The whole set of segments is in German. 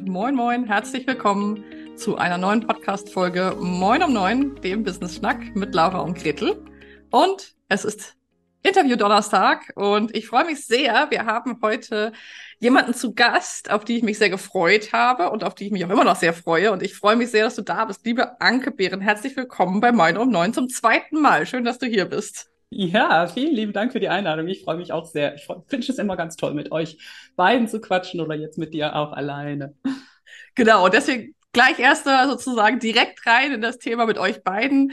und moin moin, herzlich willkommen zu einer neuen Podcast-Folge Moin um Neun, dem Business-Schnack mit Laura und Gretel. Und es ist Interview Donnerstag und ich freue mich sehr. Wir haben heute jemanden zu Gast, auf die ich mich sehr gefreut habe und auf die ich mich auch immer noch sehr freue. Und ich freue mich sehr, dass du da bist. Liebe Anke Behren, herzlich willkommen bei Moin um Neun zum zweiten Mal. Schön, dass du hier bist. Ja, vielen lieben Dank für die Einladung. Ich freue mich auch sehr. Ich finde es immer ganz toll, mit euch beiden zu quatschen oder jetzt mit dir auch alleine. Genau, deswegen gleich erst sozusagen direkt rein in das Thema mit euch beiden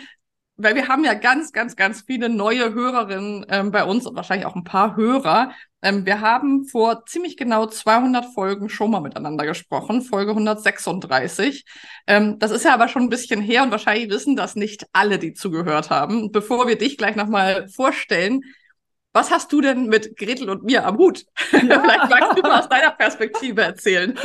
weil wir haben ja ganz, ganz, ganz viele neue Hörerinnen ähm, bei uns und wahrscheinlich auch ein paar Hörer. Ähm, wir haben vor ziemlich genau 200 Folgen schon mal miteinander gesprochen, Folge 136. Ähm, das ist ja aber schon ein bisschen her und wahrscheinlich wissen das nicht alle, die zugehört haben. Bevor wir dich gleich nochmal vorstellen, was hast du denn mit Gretel und mir am Hut? Ja. Vielleicht magst du mal aus deiner Perspektive erzählen.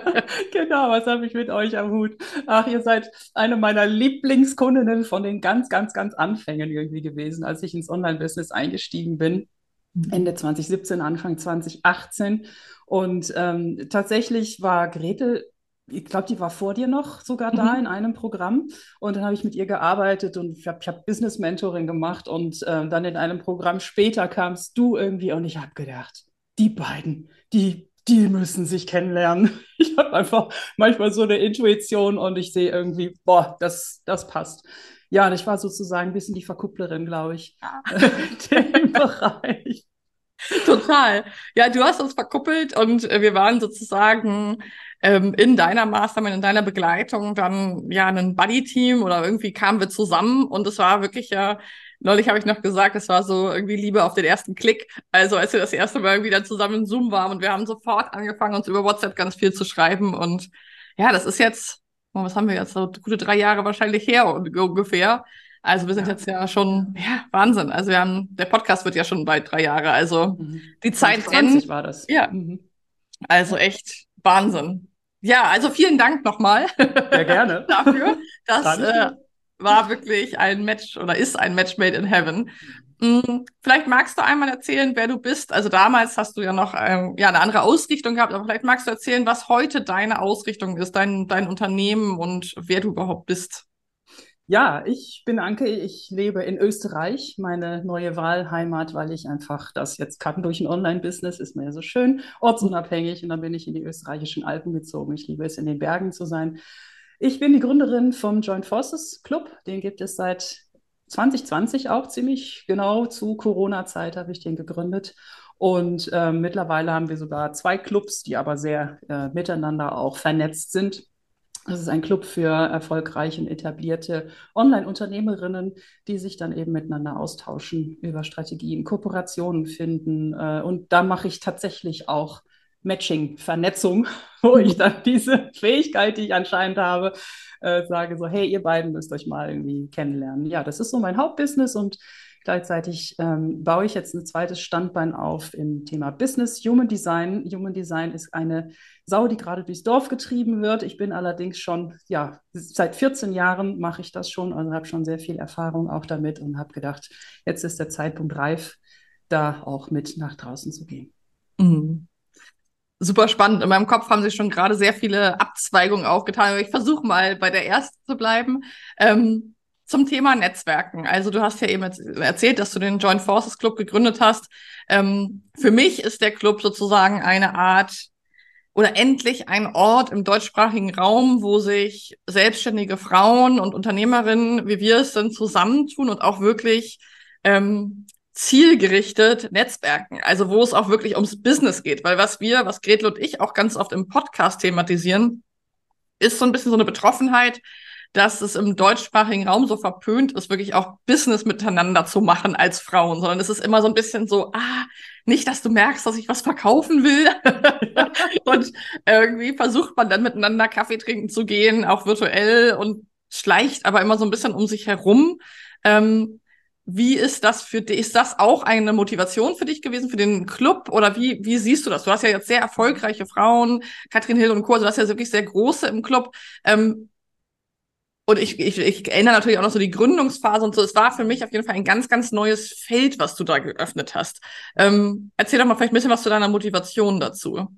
genau, was habe ich mit euch am Hut? Ach, ihr seid eine meiner Lieblingskundinnen von den ganz, ganz, ganz Anfängen irgendwie gewesen, als ich ins Online-Business eingestiegen bin. Mhm. Ende 2017, Anfang 2018. Und ähm, tatsächlich war Gretel ich glaube, die war vor dir noch sogar da mhm. in einem Programm. Und dann habe ich mit ihr gearbeitet und ich habe hab Business Mentoring gemacht. Und äh, dann in einem Programm später kamst du irgendwie und ich habe gedacht, die beiden, die, die müssen sich kennenlernen. Ich habe einfach manchmal so eine Intuition und ich sehe irgendwie, boah, das, das passt. Ja, und ich war sozusagen ein bisschen die Verkupplerin, glaube ich, ja. in dem Bereich. Total. Ja, du hast uns verkuppelt und äh, wir waren sozusagen ähm, in deiner Mastermind, in deiner Begleitung dann ja ein Buddy-Team oder irgendwie kamen wir zusammen und es war wirklich ja, neulich habe ich noch gesagt, es war so irgendwie Liebe auf den ersten Klick. Also als wir das erste Mal irgendwie dann zusammen in Zoom waren und wir haben sofort angefangen, uns über WhatsApp ganz viel zu schreiben und ja, das ist jetzt, oh, was haben wir jetzt, so gute drei Jahre wahrscheinlich her ungefähr. Also wir sind ja. jetzt ja schon, ja, Wahnsinn. Also wir haben, der Podcast wird ja schon bald drei Jahre. Also mhm. die Zeit rennt. war das. Ja. Mhm. Also echt Wahnsinn. Ja, also vielen Dank nochmal. Ja, gerne. dafür. Das äh, war wirklich ein Match oder ist ein Match made in heaven. Hm, vielleicht magst du einmal erzählen, wer du bist. Also damals hast du ja noch ähm, ja, eine andere Ausrichtung gehabt, aber vielleicht magst du erzählen, was heute deine Ausrichtung ist, dein, dein Unternehmen und wer du überhaupt bist. Ja, ich bin Anke, ich lebe in Österreich, meine neue Wahlheimat, weil ich einfach das jetzt kann durch ein Online-Business, ist mir ja so schön, ortsunabhängig und dann bin ich in die österreichischen Alpen gezogen. Ich liebe es, in den Bergen zu sein. Ich bin die Gründerin vom Joint Forces Club, den gibt es seit 2020 auch ziemlich genau zu Corona-Zeit habe ich den gegründet. Und äh, mittlerweile haben wir sogar zwei Clubs, die aber sehr äh, miteinander auch vernetzt sind. Das ist ein Club für erfolgreiche und etablierte Online-Unternehmerinnen, die sich dann eben miteinander austauschen über Strategien, Kooperationen finden. Äh, und da mache ich tatsächlich auch Matching, Vernetzung, wo ich dann diese Fähigkeit, die ich anscheinend habe, äh, sage so, hey, ihr beiden müsst euch mal irgendwie kennenlernen. Ja, das ist so mein Hauptbusiness und Gleichzeitig ähm, baue ich jetzt ein zweites Standbein auf im Thema Business, Human Design. Human Design ist eine Sau, die gerade durchs Dorf getrieben wird. Ich bin allerdings schon, ja, seit 14 Jahren mache ich das schon, also habe schon sehr viel Erfahrung auch damit und habe gedacht, jetzt ist der Zeitpunkt reif, da auch mit nach draußen zu gehen. Mhm super spannend. In meinem Kopf haben sich schon gerade sehr viele Abzweigungen aufgetan. Aber ich versuche mal bei der ersten zu bleiben. Ähm, zum Thema Netzwerken. Also du hast ja eben erzählt, dass du den Joint Forces Club gegründet hast. Ähm, für mich ist der Club sozusagen eine Art oder endlich ein Ort im deutschsprachigen Raum, wo sich selbstständige Frauen und Unternehmerinnen, wie wir es sind, zusammentun und auch wirklich ähm, zielgerichtet Netzwerken. Also wo es auch wirklich ums Business geht. Weil was wir, was Gretel und ich auch ganz oft im Podcast thematisieren, ist so ein bisschen so eine Betroffenheit dass es im deutschsprachigen Raum so verpönt ist, wirklich auch Business miteinander zu machen als Frauen, sondern es ist immer so ein bisschen so, ah, nicht, dass du merkst, dass ich was verkaufen will. und irgendwie versucht man dann miteinander Kaffee trinken zu gehen, auch virtuell und schleicht aber immer so ein bisschen um sich herum. Ähm, wie ist das für dich? Ist das auch eine Motivation für dich gewesen, für den Club? Oder wie, wie siehst du das? Du hast ja jetzt sehr erfolgreiche Frauen, Katrin Hill und Co. Also du hast ja wirklich sehr große im Club. Ähm, und ich, ich, ich erinnere natürlich auch noch so die Gründungsphase und so. Es war für mich auf jeden Fall ein ganz, ganz neues Feld, was du da geöffnet hast. Ähm, erzähl doch mal vielleicht ein bisschen was zu deiner Motivation dazu.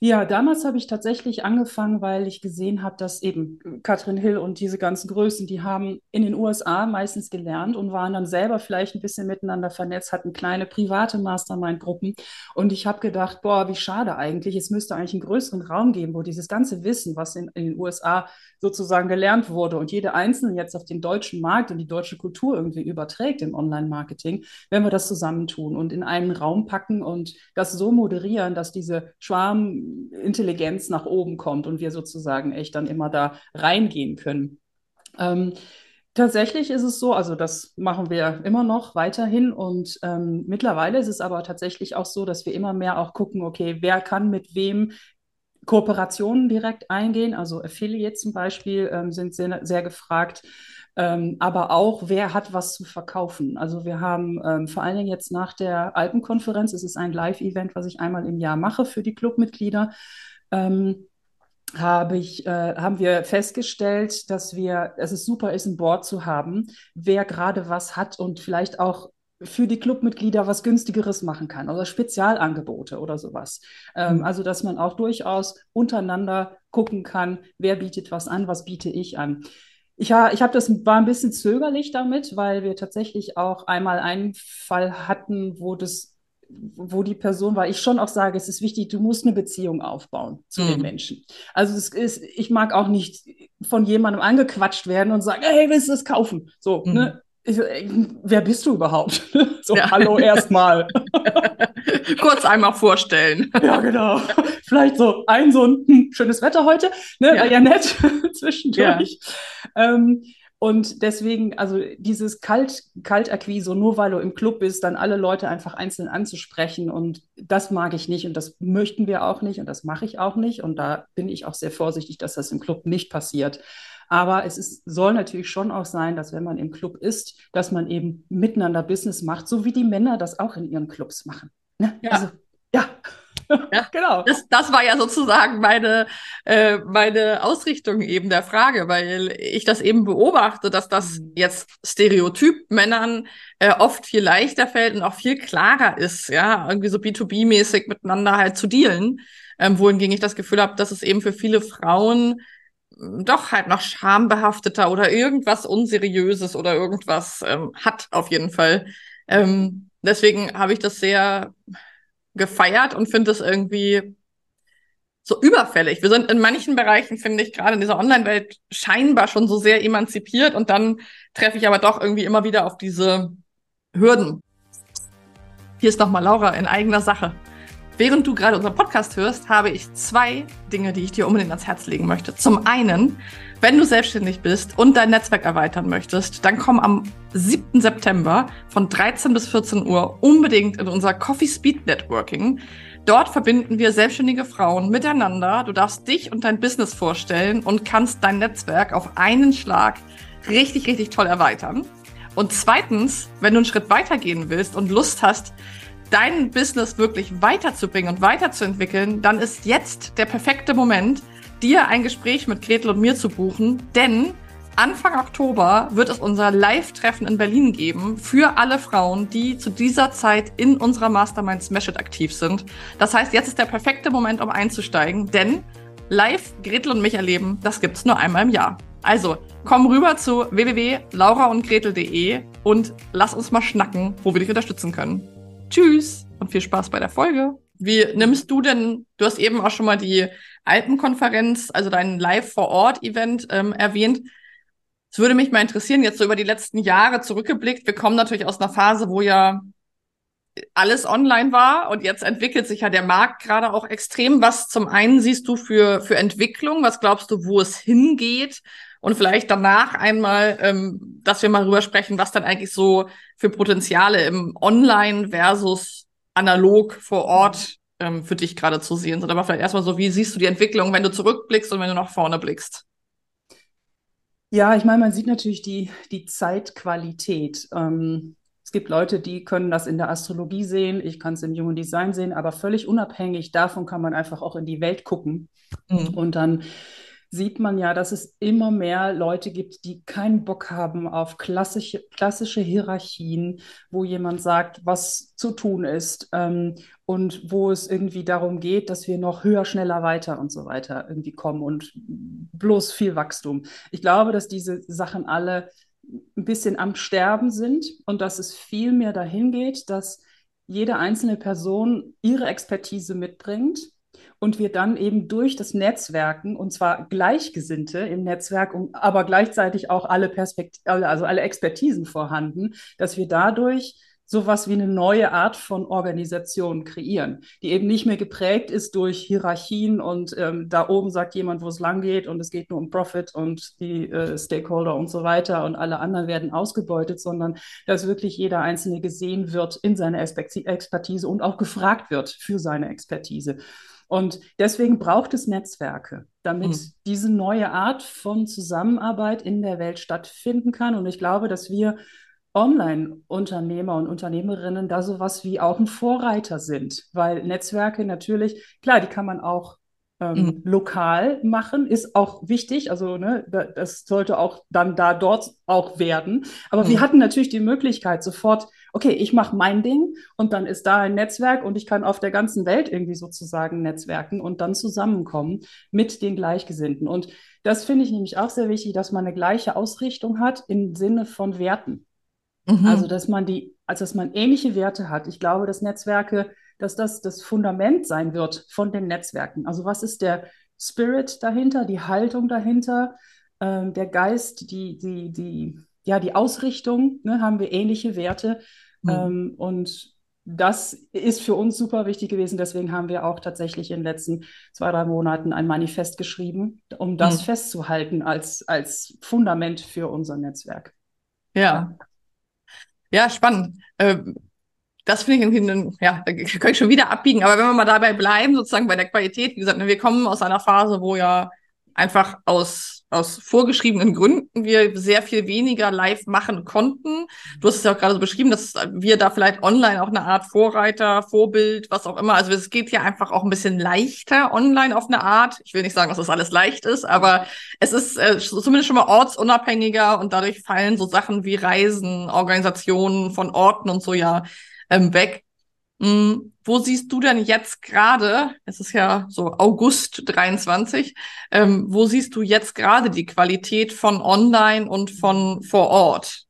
Ja, damals habe ich tatsächlich angefangen, weil ich gesehen habe, dass eben Katrin Hill und diese ganzen Größen, die haben in den USA meistens gelernt und waren dann selber vielleicht ein bisschen miteinander vernetzt, hatten kleine private Mastermind-Gruppen. Und ich habe gedacht, boah, wie schade eigentlich. Es müsste eigentlich einen größeren Raum geben, wo dieses ganze Wissen, was in, in den USA sozusagen gelernt wurde und jede Einzelne jetzt auf den deutschen Markt und die deutsche Kultur irgendwie überträgt im Online-Marketing, wenn wir das zusammentun und in einen Raum packen und das so moderieren, dass diese Schwarmintelligenz nach oben kommt und wir sozusagen echt dann immer da reingehen können. Ähm, Tatsächlich ist es so, also das machen wir immer noch weiterhin und ähm, mittlerweile ist es aber tatsächlich auch so, dass wir immer mehr auch gucken, okay, wer kann mit wem Kooperationen direkt eingehen, also Affiliate zum Beispiel ähm, sind sehr, sehr gefragt. Ähm, aber auch, wer hat was zu verkaufen. Also wir haben ähm, vor allen Dingen jetzt nach der Alpenkonferenz, es ist ein Live-Event, was ich einmal im Jahr mache für die Clubmitglieder, ähm, habe ich, äh, haben wir festgestellt, dass wir, dass es super ist, ein Board zu haben, wer gerade was hat und vielleicht auch für die Clubmitglieder was günstigeres machen kann oder Spezialangebote oder sowas. Ähm, mhm. Also dass man auch durchaus untereinander gucken kann, wer bietet was an, was biete ich an. Ich, ich habe das war ein bisschen zögerlich damit, weil wir tatsächlich auch einmal einen Fall hatten, wo das wo die Person war, ich schon auch sage, es ist wichtig, du musst eine Beziehung aufbauen zu mhm. den Menschen. Also es ist, ich mag auch nicht von jemandem angequatscht werden und sagen, hey, willst du das kaufen? So, mhm. ne? Ich, wer bist du überhaupt? so, ja. hallo erstmal. Kurz einmal vorstellen. ja, genau. Vielleicht so ein so ein hm, schönes Wetter heute, ne? Ja. War ja nett zwischendurch. Ja. Ähm, und deswegen, also dieses Kalt, Kaltakquise, nur weil du im Club bist, dann alle Leute einfach einzeln anzusprechen und das mag ich nicht und das möchten wir auch nicht und das mache ich auch nicht und da bin ich auch sehr vorsichtig, dass das im Club nicht passiert. Aber es ist, soll natürlich schon auch sein, dass wenn man im Club ist, dass man eben miteinander Business macht, so wie die Männer das auch in ihren Clubs machen. Ne? Ja. Also, ja. Ja, genau. Das, das war ja sozusagen meine, äh, meine Ausrichtung eben der Frage, weil ich das eben beobachte, dass das mhm. jetzt Stereotyp Männern äh, oft viel leichter fällt und auch viel klarer ist, ja, irgendwie so B2B-mäßig miteinander halt zu dealen. Ähm, wohingegen ich das Gefühl habe, dass es eben für viele Frauen doch halt noch schambehafteter oder irgendwas Unseriöses oder irgendwas ähm, hat auf jeden Fall. Ähm, deswegen habe ich das sehr gefeiert und finde es irgendwie so überfällig. Wir sind in manchen Bereichen, finde ich, gerade in dieser Online-Welt scheinbar schon so sehr emanzipiert und dann treffe ich aber doch irgendwie immer wieder auf diese Hürden. Hier ist nochmal Laura in eigener Sache. Während du gerade unseren Podcast hörst, habe ich zwei Dinge, die ich dir unbedingt ans Herz legen möchte. Zum einen, wenn du selbstständig bist und dein Netzwerk erweitern möchtest, dann komm am 7. September von 13 bis 14 Uhr unbedingt in unser Coffee Speed Networking. Dort verbinden wir selbstständige Frauen miteinander. Du darfst dich und dein Business vorstellen und kannst dein Netzwerk auf einen Schlag richtig, richtig toll erweitern. Und zweitens, wenn du einen Schritt weitergehen willst und Lust hast, dein Business wirklich weiterzubringen und weiterzuentwickeln, dann ist jetzt der perfekte Moment, dir ein Gespräch mit Gretel und mir zu buchen, denn Anfang Oktober wird es unser Live-Treffen in Berlin geben für alle Frauen, die zu dieser Zeit in unserer Mastermind Smash It aktiv sind. Das heißt, jetzt ist der perfekte Moment, um einzusteigen, denn live Gretel und mich erleben, das gibt's nur einmal im Jahr. Also, komm rüber zu www.lauraundgretel.de und lass uns mal schnacken, wo wir dich unterstützen können. Tschüss und viel Spaß bei der Folge. Wie nimmst du denn, du hast eben auch schon mal die Alpenkonferenz, also dein Live-vor-Ort-Event ähm, erwähnt. Es würde mich mal interessieren, jetzt so über die letzten Jahre zurückgeblickt. Wir kommen natürlich aus einer Phase, wo ja alles online war und jetzt entwickelt sich ja der Markt gerade auch extrem. Was zum einen siehst du für, für Entwicklung? Was glaubst du, wo es hingeht? Und vielleicht danach einmal, ähm, dass wir mal drüber sprechen, was dann eigentlich so für Potenziale im Online versus analog vor Ort ähm, für dich gerade zu sehen sind. Aber vielleicht erstmal so, wie siehst du die Entwicklung, wenn du zurückblickst und wenn du nach vorne blickst? Ja, ich meine, man sieht natürlich die, die Zeitqualität. Ähm, es gibt Leute, die können das in der Astrologie sehen, ich kann es im Human Design sehen, aber völlig unabhängig davon kann man einfach auch in die Welt gucken. Mhm. Und dann sieht man ja, dass es immer mehr Leute gibt, die keinen Bock haben auf klassische, klassische Hierarchien, wo jemand sagt, was zu tun ist ähm, und wo es irgendwie darum geht, dass wir noch höher, schneller, weiter und so weiter irgendwie kommen und bloß viel Wachstum. Ich glaube, dass diese Sachen alle ein bisschen am Sterben sind und dass es viel mehr dahin geht, dass jede einzelne Person ihre Expertise mitbringt und wir dann eben durch das Netzwerken, und zwar Gleichgesinnte im Netzwerk, aber gleichzeitig auch alle Perspektiven, also alle Expertisen vorhanden, dass wir dadurch sowas wie eine neue Art von Organisation kreieren, die eben nicht mehr geprägt ist durch Hierarchien und ähm, da oben sagt jemand, wo es lang geht und es geht nur um Profit und die äh, Stakeholder und so weiter und alle anderen werden ausgebeutet, sondern dass wirklich jeder Einzelne gesehen wird in seiner Expertise und auch gefragt wird für seine Expertise. Und deswegen braucht es Netzwerke, damit mhm. diese neue Art von Zusammenarbeit in der Welt stattfinden kann. Und ich glaube, dass wir Online-Unternehmer und Unternehmerinnen da sowas wie auch ein Vorreiter sind, weil Netzwerke natürlich, klar, die kann man auch ähm, mhm. lokal machen, ist auch wichtig. Also ne, das sollte auch dann da dort auch werden. Aber mhm. wir hatten natürlich die Möglichkeit sofort, okay, ich mache mein Ding und dann ist da ein Netzwerk und ich kann auf der ganzen Welt irgendwie sozusagen netzwerken und dann zusammenkommen mit den Gleichgesinnten. Und das finde ich nämlich auch sehr wichtig, dass man eine gleiche Ausrichtung hat im Sinne von Werten. Mhm. Also, dass man die, also dass man ähnliche Werte hat. Ich glaube, dass Netzwerke, dass das das Fundament sein wird von den Netzwerken. Also, was ist der Spirit dahinter, die Haltung dahinter, ähm, der Geist, die, die, die, ja, die Ausrichtung, ne, haben wir ähnliche Werte. Mhm. Ähm, und das ist für uns super wichtig gewesen. Deswegen haben wir auch tatsächlich in den letzten zwei, drei Monaten ein Manifest geschrieben, um das mhm. festzuhalten als, als Fundament für unser Netzwerk. Ja. ja. Spannend. Ähm, das finde ich irgendwie, ja, da kann ich schon wieder abbiegen. Aber wenn wir mal dabei bleiben, sozusagen bei der Qualität, wie gesagt, wir kommen aus einer Phase, wo ja einfach aus, aus vorgeschriebenen Gründen wir sehr viel weniger live machen konnten. Du hast es ja auch gerade so beschrieben, dass wir da vielleicht online auch eine Art Vorreiter, Vorbild, was auch immer. Also es geht ja einfach auch ein bisschen leichter online auf eine Art. Ich will nicht sagen, dass das alles leicht ist, aber es ist äh, zumindest schon mal ortsunabhängiger und dadurch fallen so Sachen wie Reisen, Organisationen von Orten und so ja ähm, weg. Hm, wo siehst du denn jetzt gerade, es ist ja so August 23, ähm, wo siehst du jetzt gerade die Qualität von online und von vor Ort?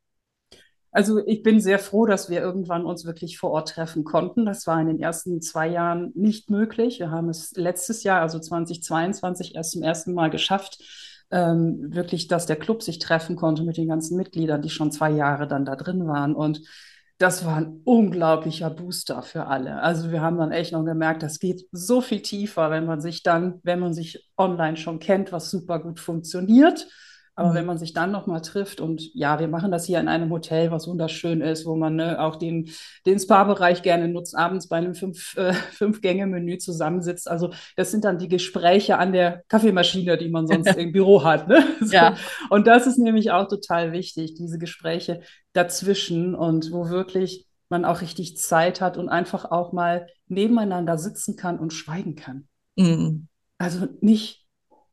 Also ich bin sehr froh, dass wir irgendwann uns wirklich vor Ort treffen konnten. Das war in den ersten zwei Jahren nicht möglich. Wir haben es letztes Jahr, also 2022, erst zum ersten Mal geschafft, ähm, wirklich, dass der Club sich treffen konnte mit den ganzen Mitgliedern, die schon zwei Jahre dann da drin waren. Und das war ein unglaublicher Booster für alle. Also wir haben dann echt noch gemerkt, das geht so viel tiefer, wenn man sich dann, wenn man sich online schon kennt, was super gut funktioniert aber mhm. wenn man sich dann nochmal trifft und ja, wir machen das hier in einem Hotel, was wunderschön ist, wo man ne, auch den, den Spa-Bereich gerne nutzt, abends bei einem fünf, äh, Fünf-Gänge-Menü zusammensitzt. Also das sind dann die Gespräche an der Kaffeemaschine, die man sonst im Büro hat. Ne? So. Ja. Und das ist nämlich auch total wichtig, diese Gespräche dazwischen und wo wirklich man auch richtig Zeit hat und einfach auch mal nebeneinander sitzen kann und schweigen kann. Mhm. Also nicht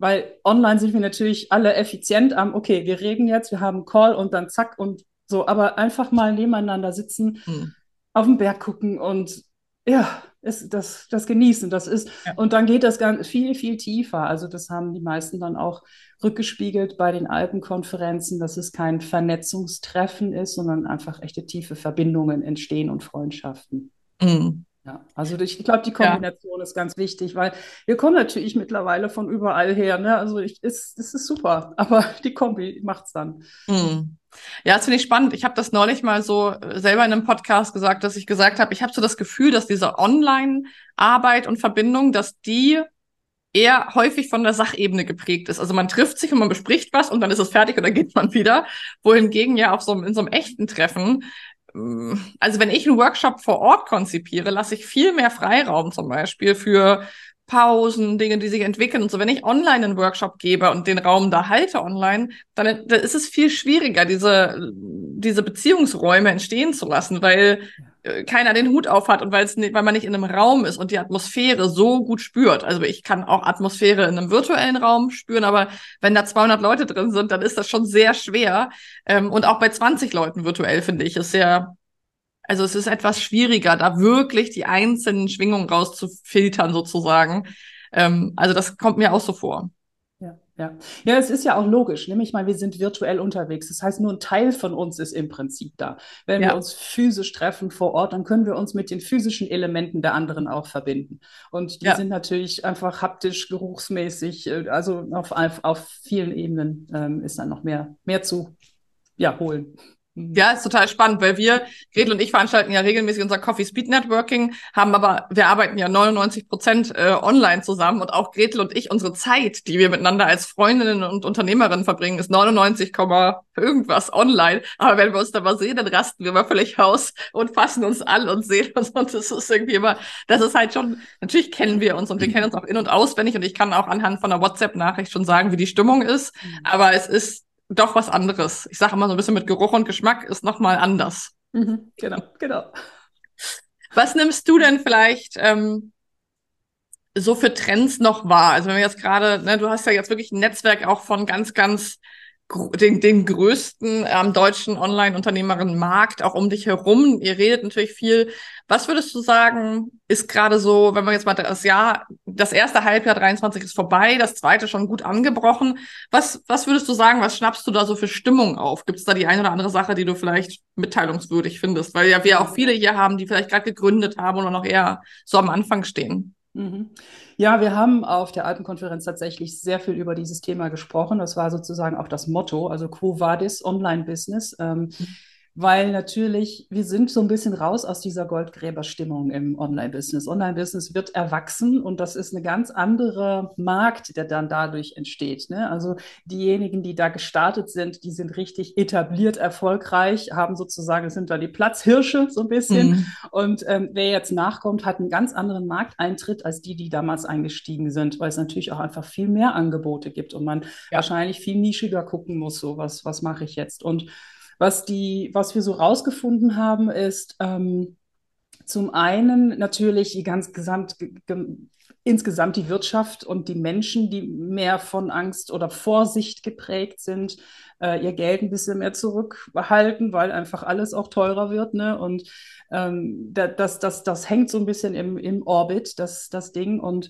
weil online sind wir natürlich alle effizient am, okay, wir reden jetzt, wir haben einen Call und dann zack und so, aber einfach mal nebeneinander sitzen, mhm. auf den Berg gucken und ja, ist das, das genießen, das ist, ja. und dann geht das ganz viel, viel tiefer. Also das haben die meisten dann auch rückgespiegelt bei den Alpenkonferenzen, dass es kein Vernetzungstreffen ist, sondern einfach echte tiefe Verbindungen entstehen und Freundschaften. Mhm. Ja, also ich glaube, die Kombination ja. ist ganz wichtig, weil wir kommen natürlich mittlerweile von überall her. Ne? Also ich, ist, es ist super, aber die Kombi macht es dann. Mhm. Ja, das finde ich spannend. Ich habe das neulich mal so äh, selber in einem Podcast gesagt, dass ich gesagt habe, ich habe so das Gefühl, dass diese Online-Arbeit und Verbindung, dass die eher häufig von der Sachebene geprägt ist. Also man trifft sich und man bespricht was und dann ist es fertig und dann geht man wieder. Wohingegen ja auf so in so einem echten Treffen also wenn ich einen Workshop vor Ort konzipiere, lasse ich viel mehr Freiraum zum Beispiel für Pausen, Dinge, die sich entwickeln und so. Wenn ich online einen Workshop gebe und den Raum da halte online, dann, dann ist es viel schwieriger, diese, diese Beziehungsräume entstehen zu lassen, weil keiner den Hut auf hat und weil es weil man nicht in einem Raum ist und die Atmosphäre so gut spürt. Also ich kann auch Atmosphäre in einem virtuellen Raum spüren, aber wenn da 200 Leute drin sind, dann ist das schon sehr schwer. Ähm, und auch bei 20 Leuten virtuell finde ich ist sehr also es ist etwas schwieriger, da wirklich die einzelnen Schwingungen rauszufiltern sozusagen. Ähm, also das kommt mir auch so vor. Ja, ja. Es ist ja auch logisch. Nämlich mal, wir sind virtuell unterwegs. Das heißt, nur ein Teil von uns ist im Prinzip da. Wenn ja. wir uns physisch treffen vor Ort, dann können wir uns mit den physischen Elementen der anderen auch verbinden. Und die ja. sind natürlich einfach haptisch, geruchsmäßig, äh, also auf, auf vielen Ebenen ähm, ist dann noch mehr, mehr zu ja, holen. Mhm. Ja, ist total spannend, weil wir, Gretel und ich veranstalten ja regelmäßig unser Coffee Speed Networking, haben aber, wir arbeiten ja 99 Prozent äh, online zusammen und auch Gretel und ich, unsere Zeit, die wir miteinander als Freundinnen und Unternehmerinnen verbringen, ist 99, irgendwas online. Aber wenn wir uns da mal sehen, dann rasten wir mal völlig aus und fassen uns an und sehen uns und das ist irgendwie immer, das ist halt schon, natürlich kennen wir uns und wir kennen uns auch in- und auswendig und ich kann auch anhand von einer WhatsApp-Nachricht schon sagen, wie die Stimmung ist. Mhm. Aber es ist doch was anderes. Ich sage immer so ein bisschen mit Geruch und Geschmack ist noch mal anders. Mhm, genau, genau. Was nimmst du denn vielleicht ähm, so für Trends noch wahr? Also wenn wir jetzt gerade, ne, du hast ja jetzt wirklich ein Netzwerk auch von ganz, ganz den, den größten ähm, deutschen Online-Unternehmerinnen-Markt auch um dich herum. Ihr redet natürlich viel. Was würdest du sagen, ist gerade so, wenn wir jetzt mal das Jahr, das erste Halbjahr 23 ist vorbei, das zweite schon gut angebrochen. Was, was würdest du sagen, was schnappst du da so für Stimmung auf? Gibt es da die eine oder andere Sache, die du vielleicht mitteilungswürdig findest? Weil ja wir auch viele hier haben, die vielleicht gerade gegründet haben oder noch eher so am Anfang stehen. Mhm. Ja, wir haben auf der Alpenkonferenz tatsächlich sehr viel über dieses Thema gesprochen. Das war sozusagen auch das Motto, also Quo Vadis Online Business. Ähm, mhm weil natürlich, wir sind so ein bisschen raus aus dieser Goldgräberstimmung im Online-Business. Online-Business wird erwachsen und das ist eine ganz andere Markt, der dann dadurch entsteht. Ne? Also diejenigen, die da gestartet sind, die sind richtig etabliert, erfolgreich, haben sozusagen, sind da die Platzhirsche so ein bisschen. Mhm. Und ähm, wer jetzt nachkommt, hat einen ganz anderen Markteintritt als die, die damals eingestiegen sind, weil es natürlich auch einfach viel mehr Angebote gibt und man ja. wahrscheinlich viel nischiger gucken muss, so was, was mache ich jetzt. Und was, die, was wir so rausgefunden haben, ist ähm, zum einen natürlich die ganz gesamt, insgesamt die Wirtschaft und die Menschen, die mehr von Angst oder Vorsicht geprägt sind, äh, ihr Geld ein bisschen mehr zurückhalten, weil einfach alles auch teurer wird. Ne? Und ähm, das, das, das hängt so ein bisschen im, im Orbit, das, das Ding. Und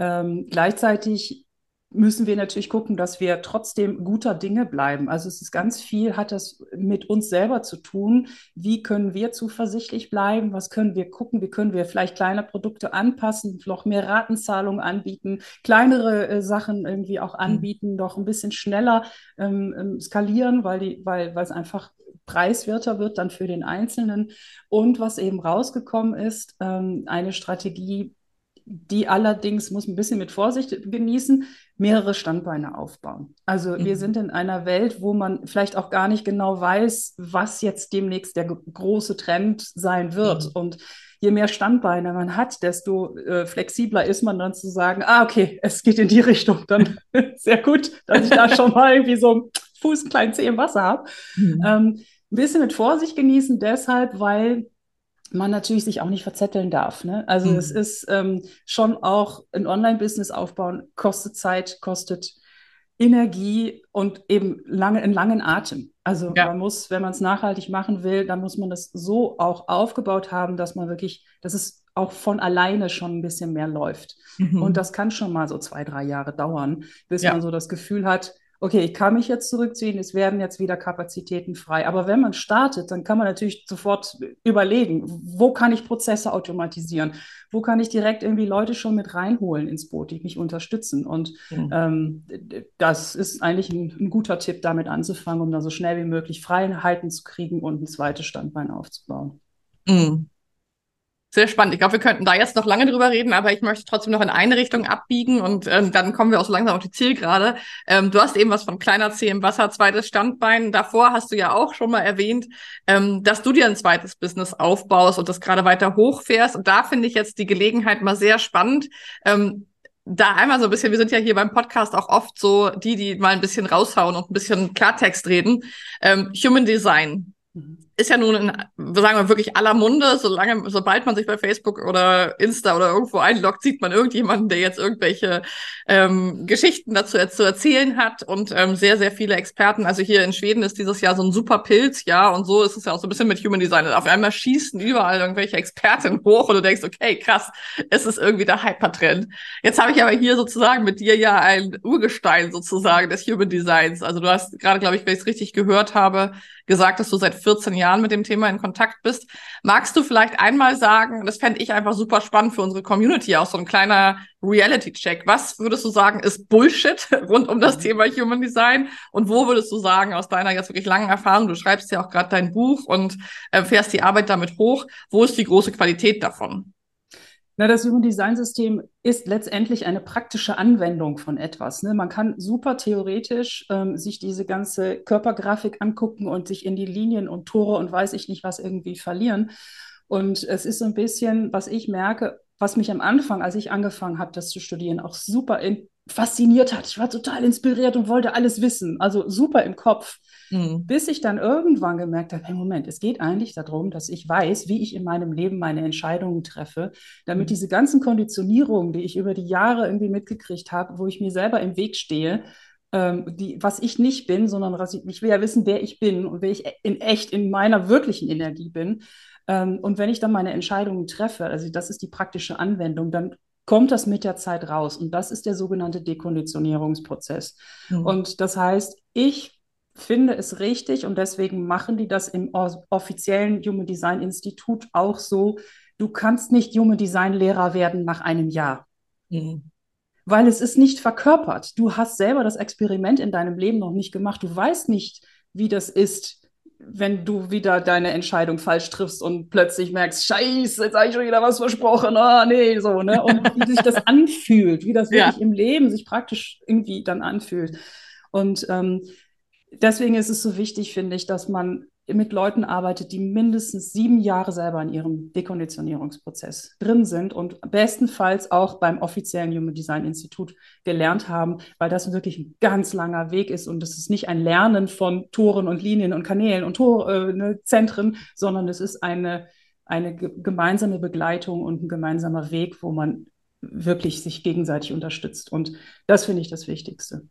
ähm, gleichzeitig müssen wir natürlich gucken, dass wir trotzdem guter Dinge bleiben. Also es ist ganz viel, hat das mit uns selber zu tun. Wie können wir zuversichtlich bleiben? Was können wir gucken? Wie können wir vielleicht kleine Produkte anpassen, noch mehr Ratenzahlungen anbieten, kleinere äh, Sachen irgendwie auch mhm. anbieten, mhm. doch ein bisschen schneller ähm, ähm, skalieren, weil die, weil, weil es einfach preiswerter wird dann für den Einzelnen. Und was eben rausgekommen ist, ähm, eine Strategie, die allerdings muss ein bisschen mit Vorsicht genießen, mehrere Standbeine aufbauen. Also mhm. wir sind in einer Welt, wo man vielleicht auch gar nicht genau weiß, was jetzt demnächst der große Trend sein wird. Mhm. Und je mehr Standbeine man hat, desto äh, flexibler ist man dann zu sagen, ah, okay, es geht in die Richtung. Dann sehr gut, dass ich da schon mal irgendwie so einen Fuß, einen kleinen Zeh im Wasser habe. Mhm. Ähm, ein bisschen mit Vorsicht genießen, deshalb, weil man natürlich sich auch nicht verzetteln darf. Ne? Also mhm. es ist ähm, schon auch ein Online-Business aufbauen, kostet Zeit, kostet Energie und eben lange, einen langen Atem. Also ja. man muss, wenn man es nachhaltig machen will, dann muss man das so auch aufgebaut haben, dass man wirklich, dass es auch von alleine schon ein bisschen mehr läuft. Mhm. Und das kann schon mal so zwei, drei Jahre dauern, bis ja. man so das Gefühl hat, okay, ich kann mich jetzt zurückziehen, es werden jetzt wieder Kapazitäten frei. Aber wenn man startet, dann kann man natürlich sofort überlegen, wo kann ich Prozesse automatisieren? Wo kann ich direkt irgendwie Leute schon mit reinholen ins Boot, die mich unterstützen? Und mhm. ähm, das ist eigentlich ein, ein, guter Tipp, damit anzufangen, um da so schnell wie möglich Freiheiten zu kriegen und ein zweites Standbein aufzubauen. Mhm. Sehr spannend. Ich glaube, wir könnten da jetzt noch lange drüber reden, aber ich möchte trotzdem noch in eine Richtung abbiegen und ähm, dann kommen wir auch so langsam auf die Zielgerade. Ähm, du hast eben was von kleiner Zeh im Wasser, zweites Standbein. Davor hast du ja auch schon mal erwähnt, ähm, dass du dir ein zweites Business aufbaust und das gerade weiter hochfährst. Und da finde ich jetzt die Gelegenheit mal sehr spannend. Ähm, da einmal so ein bisschen, wir sind ja hier beim Podcast auch oft so die, die mal ein bisschen raushauen und ein bisschen Klartext reden. Ähm, Human Design. Mhm ist ja nun in, sagen wir wirklich aller Munde, solange, sobald man sich bei Facebook oder Insta oder irgendwo einloggt, sieht man irgendjemanden, der jetzt irgendwelche ähm, Geschichten dazu zu erzählen hat und ähm, sehr, sehr viele Experten. Also hier in Schweden ist dieses Jahr so ein super Pilz, ja, und so ist es ja auch so ein bisschen mit Human Design. Auf einmal schießen überall irgendwelche Experten hoch und du denkst, okay, krass, es ist irgendwie der Hypertrend. Jetzt habe ich aber hier sozusagen mit dir ja ein Urgestein sozusagen des Human Designs. Also du hast gerade, glaube ich, wenn ich es richtig gehört habe, gesagt, dass du seit 14 Jahren mit dem Thema in Kontakt bist. Magst du vielleicht einmal sagen, das fände ich einfach super spannend für unsere Community, auch so ein kleiner Reality-Check. Was würdest du sagen, ist Bullshit rund um das mhm. Thema Human Design? Und wo würdest du sagen, aus deiner jetzt wirklich langen Erfahrung, du schreibst ja auch gerade dein Buch und äh, fährst die Arbeit damit hoch, wo ist die große Qualität davon? Na, das Human Design System ist letztendlich eine praktische Anwendung von etwas. Ne? Man kann super theoretisch ähm, sich diese ganze Körpergrafik angucken und sich in die Linien und Tore und weiß ich nicht was irgendwie verlieren. Und es ist so ein bisschen, was ich merke, was mich am Anfang, als ich angefangen habe, das zu studieren, auch super in, fasziniert hat. Ich war total inspiriert und wollte alles wissen. Also super im Kopf. Mhm. Bis ich dann irgendwann gemerkt habe, hey Moment, es geht eigentlich darum, dass ich weiß, wie ich in meinem Leben meine Entscheidungen treffe, damit mhm. diese ganzen Konditionierungen, die ich über die Jahre irgendwie mitgekriegt habe, wo ich mir selber im Weg stehe, ähm, die, was ich nicht bin, sondern was ich, ich will ja wissen, wer ich bin und wer ich in echt in meiner wirklichen Energie bin. Ähm, und wenn ich dann meine Entscheidungen treffe, also das ist die praktische Anwendung, dann kommt das mit der Zeit raus. Und das ist der sogenannte Dekonditionierungsprozess. Mhm. Und das heißt, ich finde es richtig und deswegen machen die das im offiziellen Human Design Institut auch so. Du kannst nicht Human Design Lehrer werden nach einem Jahr. Mhm. Weil es ist nicht verkörpert. Du hast selber das Experiment in deinem Leben noch nicht gemacht. Du weißt nicht, wie das ist, wenn du wieder deine Entscheidung falsch triffst und plötzlich merkst, scheiße, jetzt habe ich schon wieder was versprochen, ah, nee, so, ne? Und wie sich das anfühlt, wie das wirklich ja. im Leben sich praktisch irgendwie dann anfühlt. Und ähm, deswegen ist es so wichtig, finde ich, dass man mit Leuten arbeitet, die mindestens sieben Jahre selber in ihrem Dekonditionierungsprozess drin sind und bestenfalls auch beim offiziellen Human Design Institut gelernt haben, weil das wirklich ein ganz langer Weg ist und es ist nicht ein Lernen von Toren und Linien und Kanälen und Tor, äh, ne, Zentren, sondern es ist eine, eine gemeinsame Begleitung und ein gemeinsamer Weg, wo man wirklich sich gegenseitig unterstützt. Und das finde ich das Wichtigste.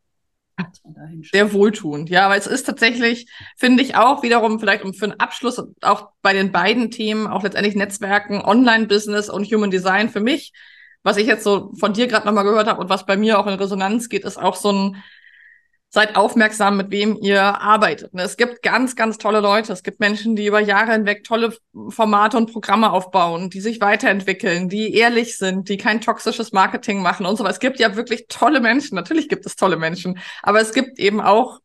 Sehr wohltuend, ja, aber es ist tatsächlich, finde ich auch wiederum vielleicht um für einen Abschluss auch bei den beiden Themen, auch letztendlich Netzwerken, Online-Business und Human Design für mich, was ich jetzt so von dir gerade nochmal gehört habe und was bei mir auch in Resonanz geht, ist auch so ein seid aufmerksam, mit wem ihr arbeitet. Ne? Es gibt ganz, ganz tolle Leute. Es gibt Menschen, die über Jahre hinweg tolle Formate und Programme aufbauen, die sich weiterentwickeln, die ehrlich sind, die kein toxisches Marketing machen und so weiter. Es gibt ja wirklich tolle Menschen. Natürlich gibt es tolle Menschen. Aber es gibt eben auch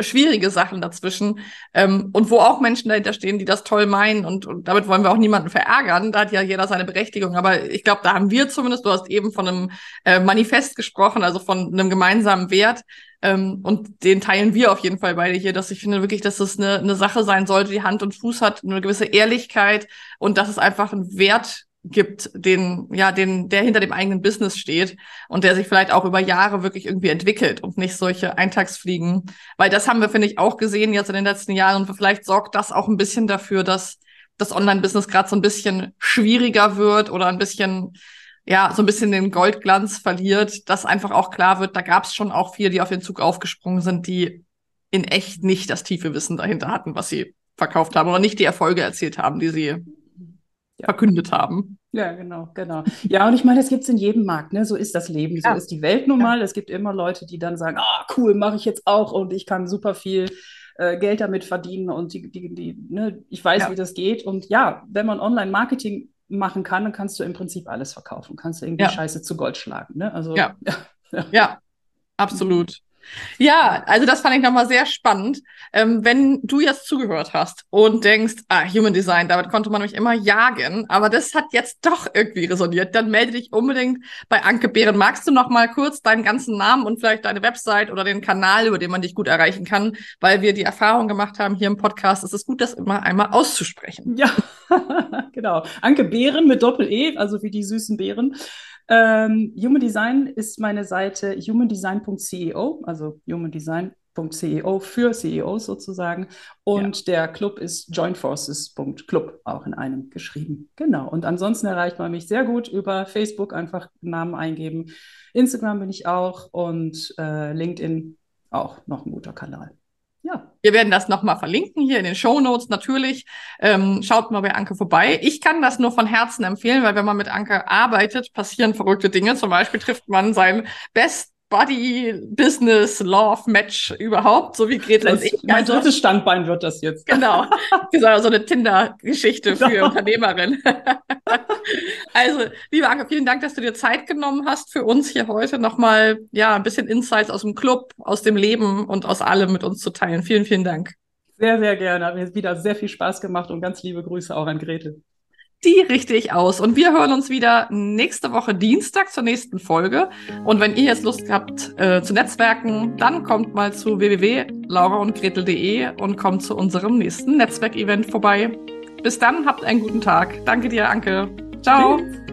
schwierige Sachen dazwischen ähm, und wo auch Menschen dahinter stehen, die das toll meinen und, und damit wollen wir auch niemanden verärgern. Da hat ja jeder seine Berechtigung. Aber ich glaube, da haben wir zumindest, du hast eben von einem äh, Manifest gesprochen, also von einem gemeinsamen Wert, ähm, und den teilen wir auf jeden Fall beide hier, dass ich finde wirklich, dass es eine, eine Sache sein sollte, die Hand und Fuß hat, eine gewisse Ehrlichkeit und dass es einfach einen Wert gibt, den, ja, den, der hinter dem eigenen Business steht und der sich vielleicht auch über Jahre wirklich irgendwie entwickelt und nicht solche Eintagsfliegen. Weil das haben wir, finde ich, auch gesehen jetzt in den letzten Jahren und vielleicht sorgt das auch ein bisschen dafür, dass das Online-Business gerade so ein bisschen schwieriger wird oder ein bisschen ja, so ein bisschen den Goldglanz verliert, dass einfach auch klar wird, da gab es schon auch viele, die auf den Zug aufgesprungen sind, die in echt nicht das tiefe Wissen dahinter hatten, was sie verkauft haben oder nicht die Erfolge erzielt haben, die sie ja. verkündet haben. Ja, genau, genau. Ja, und ich meine, das gibt es in jedem Markt, ne? So ist das Leben, so ja. ist die Welt nun mal. Ja. Es gibt immer Leute, die dann sagen, ah, cool, mache ich jetzt auch und ich kann super viel äh, Geld damit verdienen und die, die, die, ne, ich weiß, ja. wie das geht. Und ja, wenn man Online-Marketing machen kann, dann kannst du im Prinzip alles verkaufen. Kannst du irgendwie ja. Scheiße zu Gold schlagen. Ne? Also, ja. ja. ja absolut. Ja, also das fand ich nochmal sehr spannend. Ähm, wenn du jetzt zugehört hast und denkst, ah, Human Design, damit konnte man mich immer jagen, aber das hat jetzt doch irgendwie resoniert, dann melde dich unbedingt bei Anke Behren. Magst du noch mal kurz deinen ganzen Namen und vielleicht deine Website oder den Kanal, über den man dich gut erreichen kann, weil wir die Erfahrung gemacht haben hier im Podcast, es ist gut, das immer einmal auszusprechen. Ja, genau. Anke Behren mit Doppel-E, also wie die süßen Beeren. Ähm, Human Design ist meine Seite humandesign.ceo, also humandesign.ceo für CEOs sozusagen. Und ja. der Club ist joinforces.club, auch in einem geschrieben. Genau. Und ansonsten erreicht man mich sehr gut über Facebook, einfach Namen eingeben. Instagram bin ich auch und äh, LinkedIn auch noch ein guter Kanal. Wir werden das nochmal verlinken hier in den Show Notes natürlich. Ähm, schaut mal bei Anke vorbei. Ich kann das nur von Herzen empfehlen, weil wenn man mit Anke arbeitet, passieren verrückte Dinge. Zum Beispiel trifft man seinen Best Body Business Love Match überhaupt, so wie Gretel und ich. Mein also, drittes Standbein wird das jetzt. Genau. So eine Tinder-Geschichte für genau. Unternehmerin. also, liebe Anke, vielen Dank, dass du dir Zeit genommen hast für uns hier heute nochmal, ja, ein bisschen Insights aus dem Club, aus dem Leben und aus allem mit uns zu teilen. Vielen, vielen Dank. Sehr, sehr gerne. Hat mir wieder sehr viel Spaß gemacht und ganz liebe Grüße auch an Gretel. Die richtig aus. Und wir hören uns wieder nächste Woche Dienstag zur nächsten Folge. Und wenn ihr jetzt Lust habt äh, zu Netzwerken, dann kommt mal zu www.lauraundgretel.de und kommt zu unserem nächsten Netzwerkevent vorbei. Bis dann, habt einen guten Tag. Danke dir, Anke. Ciao. Tschüss.